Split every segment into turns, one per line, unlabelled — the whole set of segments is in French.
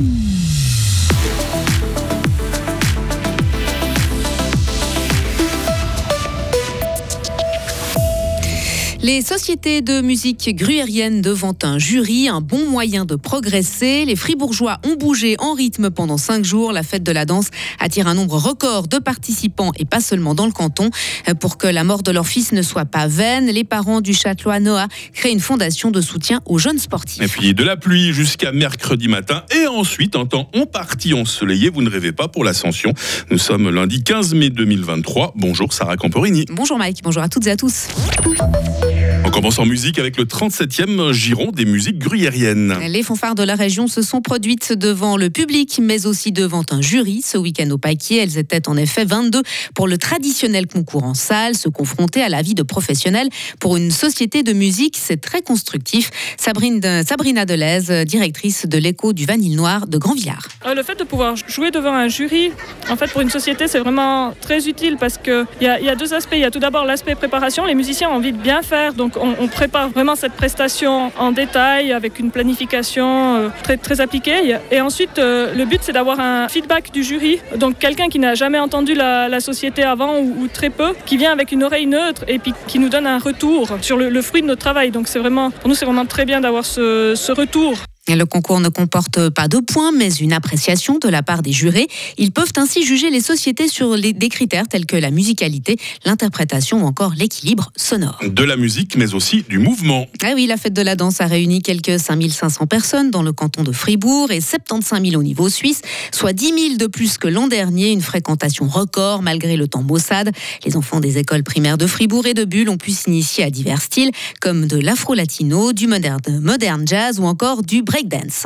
Mm-hmm. Les sociétés de musique gruyérienne devant un jury, un bon moyen de progresser. Les Fribourgeois ont bougé en rythme pendant cinq jours. La fête de la danse attire un nombre record de participants et pas seulement dans le canton. Pour que la mort de leur fils ne soit pas vaine, les parents du châtelois Noah créent une fondation de soutien aux jeunes sportifs.
Et puis de la pluie jusqu'à mercredi matin et ensuite un temps en partie ensoleillé. Vous ne rêvez pas pour l'ascension. Nous sommes lundi 15 mai 2023. Bonjour Sarah Camporini.
Bonjour Mike, bonjour à toutes et à tous.
On commence en musique avec le 37e giron des musiques gruyériennes.
Les fanfares de la région se sont produites devant le public, mais aussi devant un jury ce week-end au Paquier. Elles étaient en effet 22 pour le traditionnel concours en salle, se confronter à la vie de professionnels pour une société de musique. C'est très constructif. Sabrine, Sabrina Delez, directrice de l'écho du Vanille Noir de Grand Villard.
Euh, le fait de pouvoir jouer devant un jury, en fait, pour une société, c'est vraiment très utile parce qu'il y, a, y a deux aspects. Il y a tout d'abord l'aspect préparation. Les musiciens ont envie de bien faire, donc on, prépare vraiment cette prestation en détail avec une planification euh, très, très appliquée. Et ensuite, euh, le but, c'est d'avoir un feedback du jury. Donc quelqu'un qui n'a jamais entendu la, société avant ou, très peu, qui vient avec une oreille neutre et puis qui nous donne un retour sur le, fruit de notre travail. Donc c'est vraiment, pour nous, c'est vraiment très bien d'avoir ce, ce retour.
Le concours ne comporte pas de points, mais une appréciation de la part des jurés. Ils peuvent ainsi juger les sociétés sur des critères tels que la musicalité, l'interprétation ou encore l'équilibre sonore.
De la musique, mais aussi du mouvement.
Ah oui, la fête de la danse a réuni quelques 5500 personnes dans le canton de Fribourg et 75 000 au niveau suisse, soit 10 000 de plus que l'an dernier. Une fréquentation record malgré le temps maussade. Les enfants des écoles primaires de Fribourg et de Bulle ont pu s'initier à divers styles comme de l'afro-latino, du modern jazz ou encore du Dance.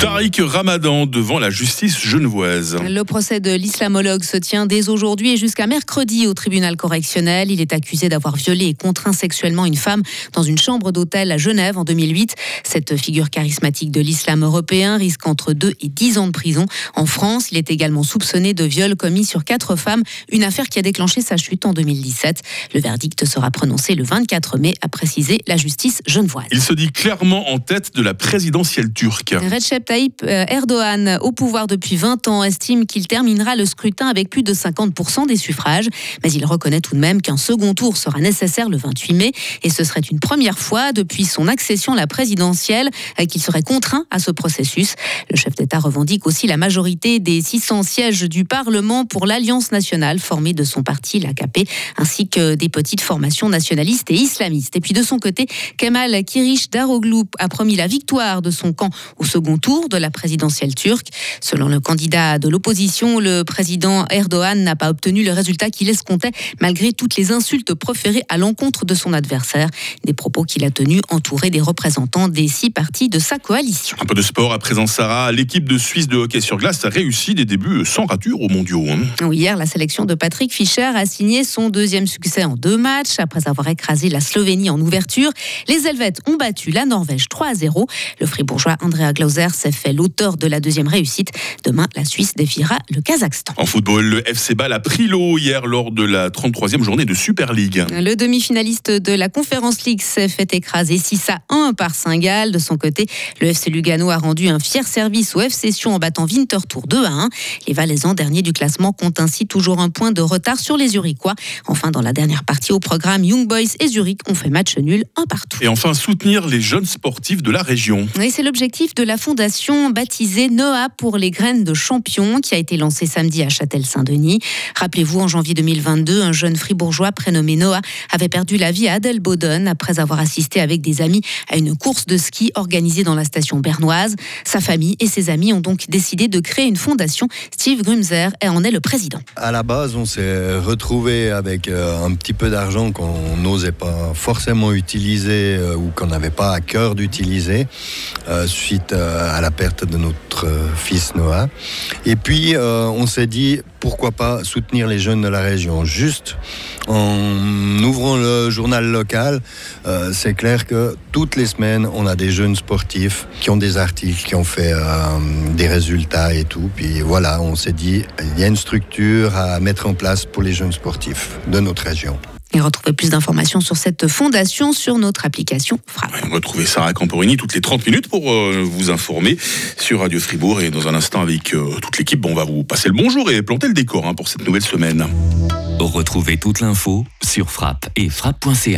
Tariq Ramadan devant la justice genevoise.
Le procès de l'islamologue se tient dès aujourd'hui et jusqu'à mercredi au tribunal correctionnel. Il est accusé d'avoir violé et contraint sexuellement une femme dans une chambre d'hôtel à Genève en 2008. Cette figure charismatique de l'islam européen risque entre 2 et 10 ans de prison. En France, il est également soupçonné de viol commis sur quatre femmes, une affaire qui a déclenché sa chute en 2017. Le verdict sera prononcé le 24 mai, a précisé la justice genevoise.
Il se dit clairement en tête de la présidentielle turque.
Recep Tayyip euh, Erdogan, au pouvoir depuis 20 ans, estime qu'il terminera le scrutin avec plus de 50% des suffrages. Mais il reconnaît tout de même qu'un second tour sera nécessaire le 28 mai. Et ce serait une première fois depuis son accession à la présidentielle euh, qu'il serait contraint à ce processus. Le chef d'État revendique aussi la majorité des 600 sièges du Parlement pour l'Alliance nationale formée de son parti, l'AKP, ainsi que des petites formations nationalistes et islamistes. Et puis de son côté, Kemal Kirish Daroglu a promis la victoire de son camp au second tour de la présidentielle turque. Selon le candidat de l'opposition, le président Erdogan n'a pas obtenu le résultat qu'il escomptait malgré toutes les insultes proférées à l'encontre de son adversaire. Des propos qu'il a tenus entouré des représentants des six partis de sa coalition.
Un peu de sport à présent, Sarah. L'équipe de Suisse de hockey sur glace a réussi des débuts sans rature aux mondiaux.
Hein. Hier, la sélection de Patrick Fischer a signé son deuxième succès en deux matchs après avoir écrasé la Slovénie en ouverture. Les Helvètes ont battu la Norvège 3 à 0. Le fribourgeois Andrea Glauser s'est fait l'auteur de la deuxième réussite. Demain, la Suisse défiera le Kazakhstan.
En football, le FC Bâle a pris l'eau hier lors de la 33e journée de Super League.
Le demi-finaliste de la Conference League s'est fait écraser 6 à 1 par Saint-Gall. De son côté, le FC Lugano a rendu un fier service au FC Sion en battant Winterthur 2 à 1. Les Valaisans, derniers du classement, comptent ainsi toujours un point de retard sur les Zurichois. Enfin, dans la dernière partie au programme, Young Boys et Zurich ont fait match nul un partout.
Et enfin, soutenir les jeunes sportifs de la région.
Oui, c'est l'objectif de la fondation baptisée Noah pour les graines de champion qui a été lancée samedi à Châtel-Saint-Denis. Rappelez-vous, en janvier 2022, un jeune fribourgeois prénommé Noah avait perdu la vie à Adelboden après avoir assisté avec des amis à une course de ski organisée dans la station bernoise. Sa famille et ses amis ont donc décidé de créer une fondation. Steve Grumzer en est le président.
À la base, on s'est retrouvé avec euh, un petit peu d'argent qu'on n'osait pas forcément utiliser euh, ou qu'on n'avait pas à cœur d'utiliser euh, suite à la perte de notre fils Noah. Et puis, on s'est dit, pourquoi pas soutenir les jeunes de la région Juste en ouvrant le journal local, euh, c'est clair que toutes les semaines, on a des jeunes sportifs qui ont des articles, qui ont fait euh, des résultats et tout. Puis voilà, on s'est dit, il y a une structure à mettre en place pour les jeunes sportifs de notre région.
Et retrouvez plus d'informations sur cette fondation sur notre application Frappe.
Ouais, retrouvez Sarah Camporini toutes les 30 minutes pour euh, vous informer sur Radio Fribourg. Et dans un instant, avec euh, toute l'équipe, bon, on va vous passer le bonjour et planter le décor hein, pour cette nouvelle semaine.
Retrouvez toute l'info sur frappe et frappe.ch.